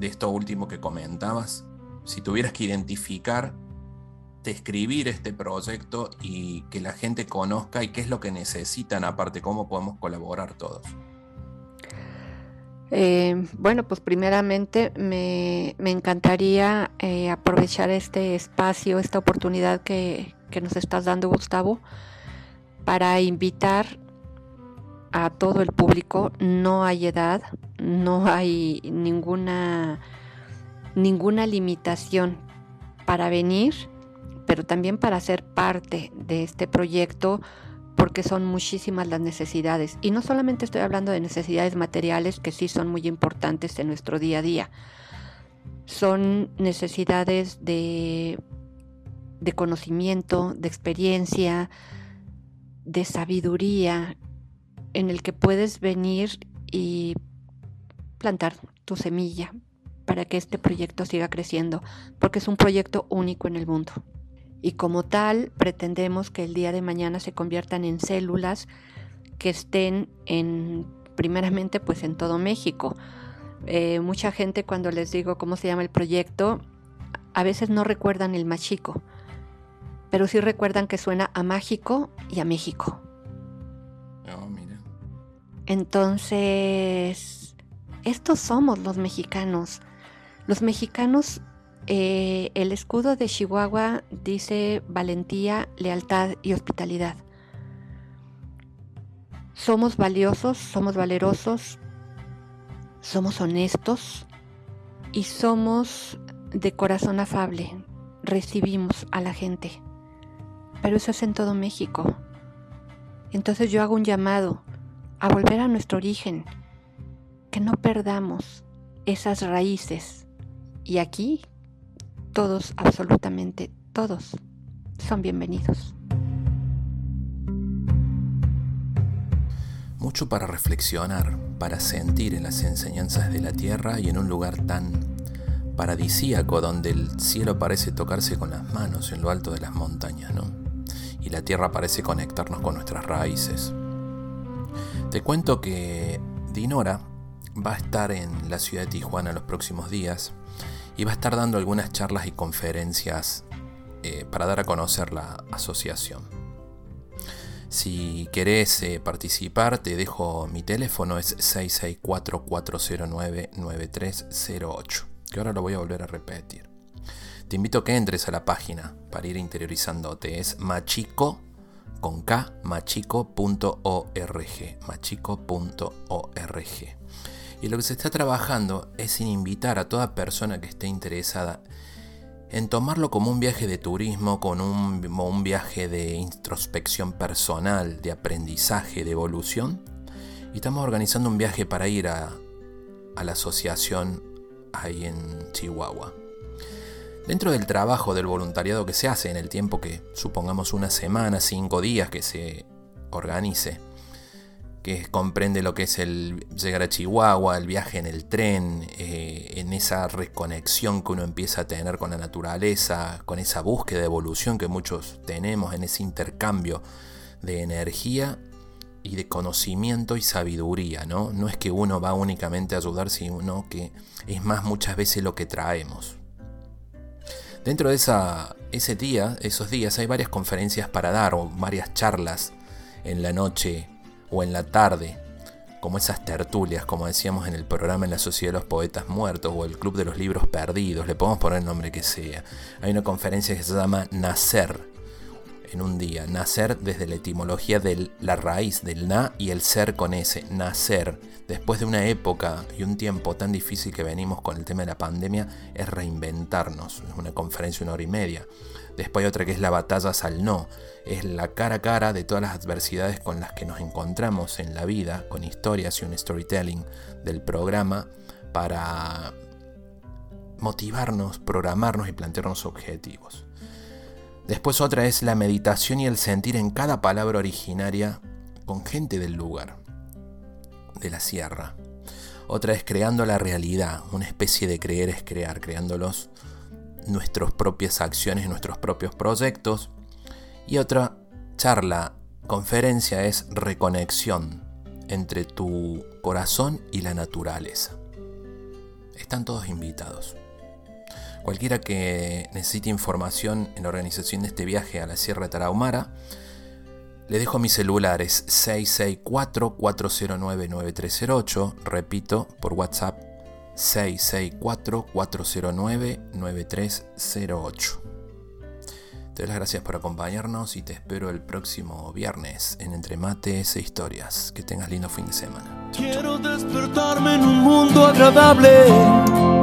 esto último que comentabas, si tuvieras que identificar, describir este proyecto y que la gente conozca y qué es lo que necesitan, aparte, cómo podemos colaborar todos. Eh, bueno, pues primeramente me, encantaría eh, aprovechar este espacio, esta oportunidad que, que, nos estás dando, Gustavo, para invitar a todo el público, no hay edad, no hay ninguna, ninguna limitación para venir, pero también para ser parte de este proyecto porque son muchísimas las necesidades. Y no solamente estoy hablando de necesidades materiales que sí son muy importantes en nuestro día a día, son necesidades de, de conocimiento, de experiencia, de sabiduría en el que puedes venir y plantar tu semilla para que este proyecto siga creciendo, porque es un proyecto único en el mundo. Y como tal, pretendemos que el día de mañana se conviertan en células que estén en, primeramente, pues en todo México. Eh, mucha gente cuando les digo cómo se llama el proyecto, a veces no recuerdan el machico, pero sí recuerdan que suena a mágico y a México. Entonces, estos somos los mexicanos. Los mexicanos, eh, el escudo de Chihuahua dice valentía, lealtad y hospitalidad. Somos valiosos, somos valerosos, somos honestos y somos de corazón afable. Recibimos a la gente. Pero eso es en todo México. Entonces yo hago un llamado a volver a nuestro origen, que no perdamos esas raíces. Y aquí todos, absolutamente todos, son bienvenidos. Mucho para reflexionar, para sentir en las enseñanzas de la tierra y en un lugar tan paradisíaco donde el cielo parece tocarse con las manos en lo alto de las montañas, ¿no? Y la tierra parece conectarnos con nuestras raíces. Te cuento que Dinora va a estar en la ciudad de Tijuana los próximos días y va a estar dando algunas charlas y conferencias eh, para dar a conocer la asociación. Si querés eh, participar, te dejo mi teléfono, es 664-409-9308, que ahora lo voy a volver a repetir. te invito a que entres a la página para ir interiorizándote. Es machico con K, machico.org. Machico.org. Y lo que se está trabajando es en invitar a toda persona que esté interesada en tomarlo como un viaje de turismo, como un, un viaje de introspección personal, de aprendizaje, de evolución. Y estamos organizando un viaje para ir a, a la asociación ahí en Chihuahua. Dentro del trabajo del voluntariado que se hace en el tiempo que supongamos una semana, cinco días que se organice, que comprende lo que es el llegar a Chihuahua, el viaje en el tren, eh, en esa reconexión que uno empieza a tener con la naturaleza, con esa búsqueda de evolución que muchos tenemos, en ese intercambio de energía y de conocimiento y sabiduría, ¿no? No es que uno va únicamente a ayudar, sino que es más muchas veces lo que traemos. Dentro de esa, ese día, esos días, hay varias conferencias para dar o varias charlas en la noche o en la tarde, como esas tertulias, como decíamos en el programa en la Sociedad de los Poetas Muertos o el Club de los Libros Perdidos, le podemos poner el nombre que sea. Hay una conferencia que se llama Nacer, en un día. Nacer desde la etimología de la raíz del na y el ser con ese. Nacer. Después de una época y un tiempo tan difícil que venimos con el tema de la pandemia, es reinventarnos. Es una conferencia una hora y media. Después hay otra que es la batalla al no. Es la cara a cara de todas las adversidades con las que nos encontramos en la vida, con historias y un storytelling del programa para motivarnos, programarnos y plantearnos objetivos. Después otra es la meditación y el sentir en cada palabra originaria con gente del lugar, de la sierra. Otra es creando la realidad, una especie de creer es crear, creándolos nuestras propias acciones, nuestros propios proyectos. Y otra charla, conferencia es reconexión entre tu corazón y la naturaleza. Están todos invitados. Cualquiera que necesite información en la organización de este viaje a la Sierra Tarahumara, le dejo mis celulares 664-409-9308, repito, por WhatsApp 664-409-9308. Te doy las gracias por acompañarnos y te espero el próximo viernes en Entre Mates e Historias. Que tengas lindo fin de semana. Quiero despertarme en un mundo agradable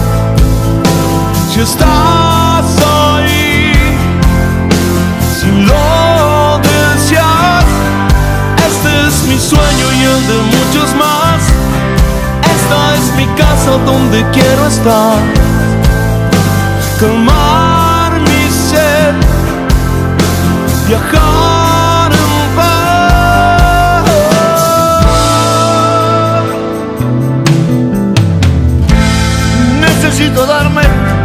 estás ahí, si lo deseas, este es mi sueño y el de muchos más. Esta es mi casa donde quiero estar, calmar mi sed, viajar. Necesito darme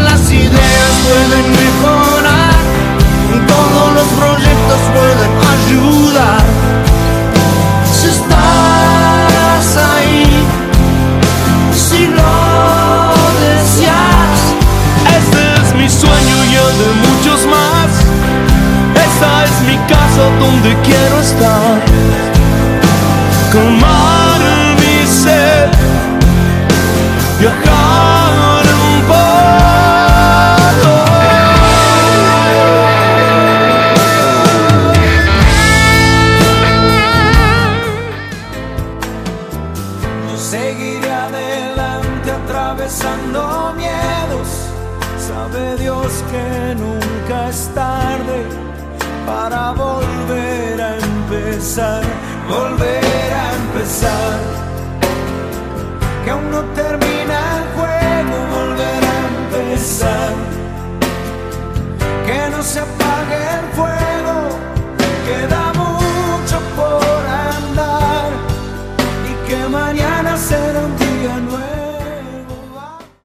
las ideas pueden mejorar, todos los proyectos pueden ayudar. Si estás ahí, si lo deseas, este es mi sueño y el de muchos más. Esta es mi casa donde quiero estar. Calmar mi sed,